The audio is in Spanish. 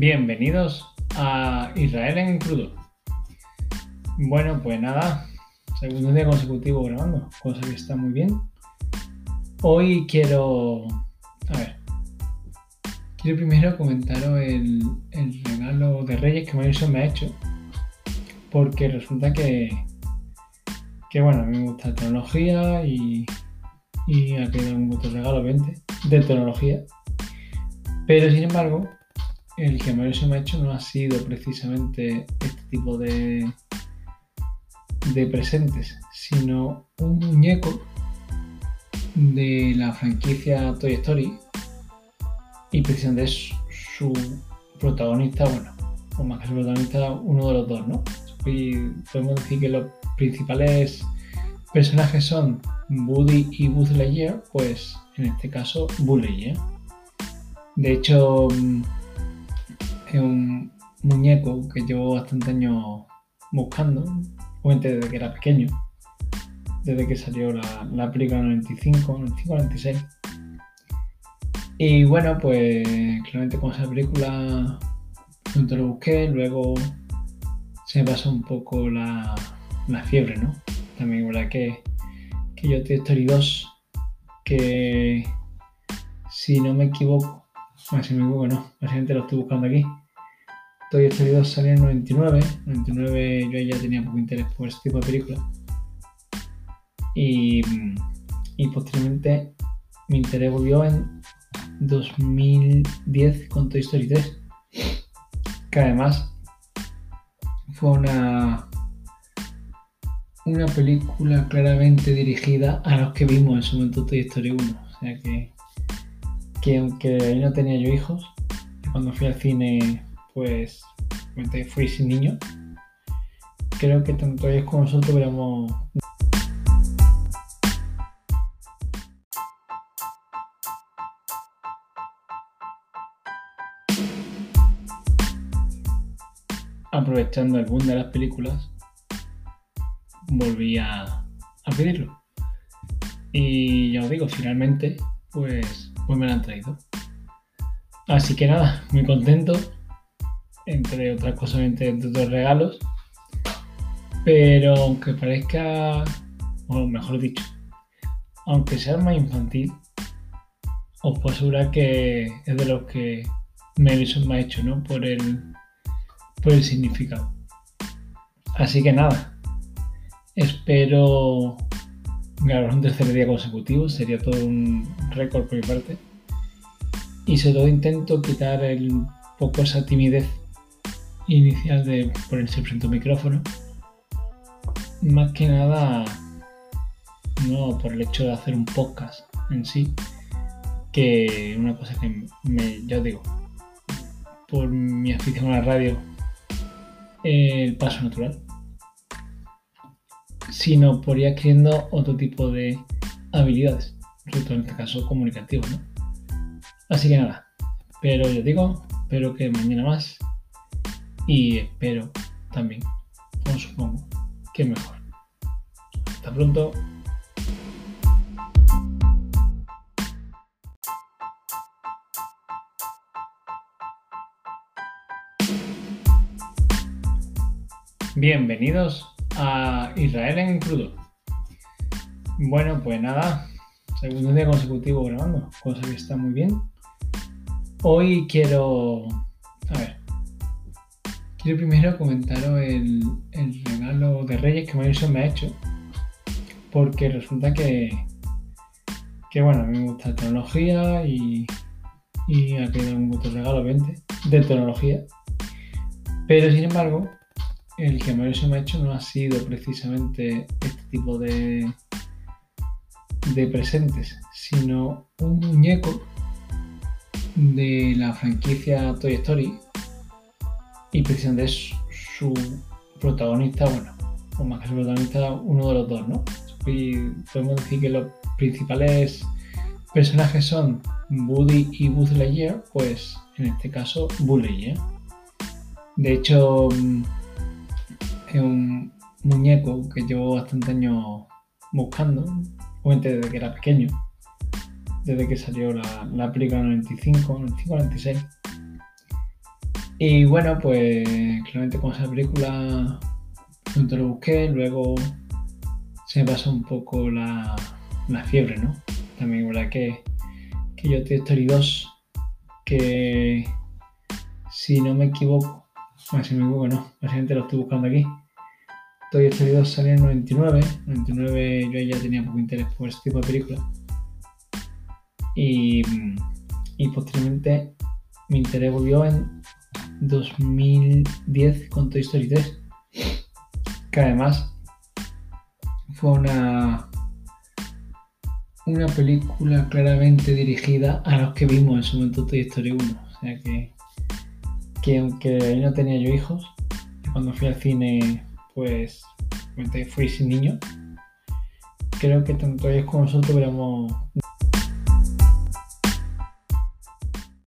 Bienvenidos a Israel en crudo. Bueno, pues nada, segundo día consecutivo grabando, cosa que está muy bien. Hoy quiero, a ver, quiero primero comentaros el, regalo de Reyes que Mauricio me ha hecho, porque resulta que, que bueno, a mí me gusta la tecnología y, y ha quedado un gusto regalo, 20, de tecnología. Pero sin embargo, el que Mauricio me ha hecho no ha sido precisamente este tipo de, de presentes, sino un muñeco de la franquicia Toy Story y precisamente es su protagonista, bueno, o más que su protagonista, uno de los dos, ¿no? Y podemos decir que los principales personajes son Woody y Buzz Lightyear, pues en este caso Buzz Lightyear. De hecho, es un muñeco que llevo bastante años buscando, obviamente desde que era pequeño, desde que salió la, la película 95, 95, 96. Y bueno, pues claramente con esa película pronto lo busqué, luego se me pasó un poco la, la fiebre, ¿no? También verdad que, que yo tengo Story 2, que si no me equivoco, bueno, si me equivoco no, básicamente lo estoy buscando aquí. Toy Story 2 salió en 99, 99 yo ya tenía poco interés por este tipo de películas. Y, y posteriormente mi interés volvió en 2010 con Toy Story 3, que además fue una, una película claramente dirigida a los que vimos en su momento Toy Story 1. O sea que, que aunque ahí no tenía yo hijos, cuando fui al cine, pues fui sin niño, creo que tanto ellos como nosotros hubiéramos aprovechando el boom de las películas, volví a, a pedirlo. Y ya os digo, finalmente, pues, me lo han traído. Así que nada, muy contento, entre otras cosas, entre, otros regalos. Pero aunque parezca, o mejor dicho, aunque sea más infantil, os puedo asegurar que es de los que me ha hecho, ¿no? Por el, por el significado. Así que nada, espero grabar un tercer día consecutivo, sería todo un récord por mi parte. Y sobre todo intento quitar el poco esa timidez inicial de ponerse frente al micrófono. Más que nada, no por el hecho de hacer un podcast en sí, que una cosa que me, ya digo, por mi afición a la radio el paso natural, sino por ir adquiriendo otro tipo de habilidades, sobre todo en este caso comunicativo. ¿no? Así que nada, pero yo digo, espero que mañana más y espero también, como supongo, que mejor. Hasta pronto. Bienvenidos a Israel en crudo. Bueno, pues nada, segundo día consecutivo grabando, cosa que está muy bien. Hoy quiero, a ver, quiero primero comentaros el, regalo de Reyes que Mauricio me ha hecho, porque resulta que, que bueno, a mí me gusta la tecnología y, y ha quedado un gusto regalo, 20, de tecnología. Pero sin embargo, el que Mauricio me ha hecho no ha sido precisamente este tipo de, de presentes, sino un muñeco de la franquicia Toy Story y precisamente es su protagonista, bueno, o más que su protagonista, uno de los dos, ¿no? Y podemos decir que los principales personajes son Woody y Buzz Lightyear, pues en este caso Buzz Lightyear. De hecho, es un muñeco que llevo bastante años buscando, obviamente desde que era pequeño, desde que salió la, la película 95, 95, 96. Y bueno, pues claramente con esa película pronto lo busqué, luego se me pasó un poco la, la fiebre, ¿no? También, ¿verdad? Que, que yo Toy Story 2, que si no me equivoco, bueno, si me equivoco no, básicamente lo estoy buscando aquí. Toy Story 2 salió en 99, en 99 yo ya tenía poco interés por este tipo de películas. Y, y posteriormente mi interés volvió en 2010 con Toy Story 3, que además fue una, una película claramente dirigida a los que vimos en su momento Toy Story 1. O sea que, que aunque ahí no tenía yo hijos, cuando fui al cine, pues fui sin niño, creo que tanto ellos como nosotros éramos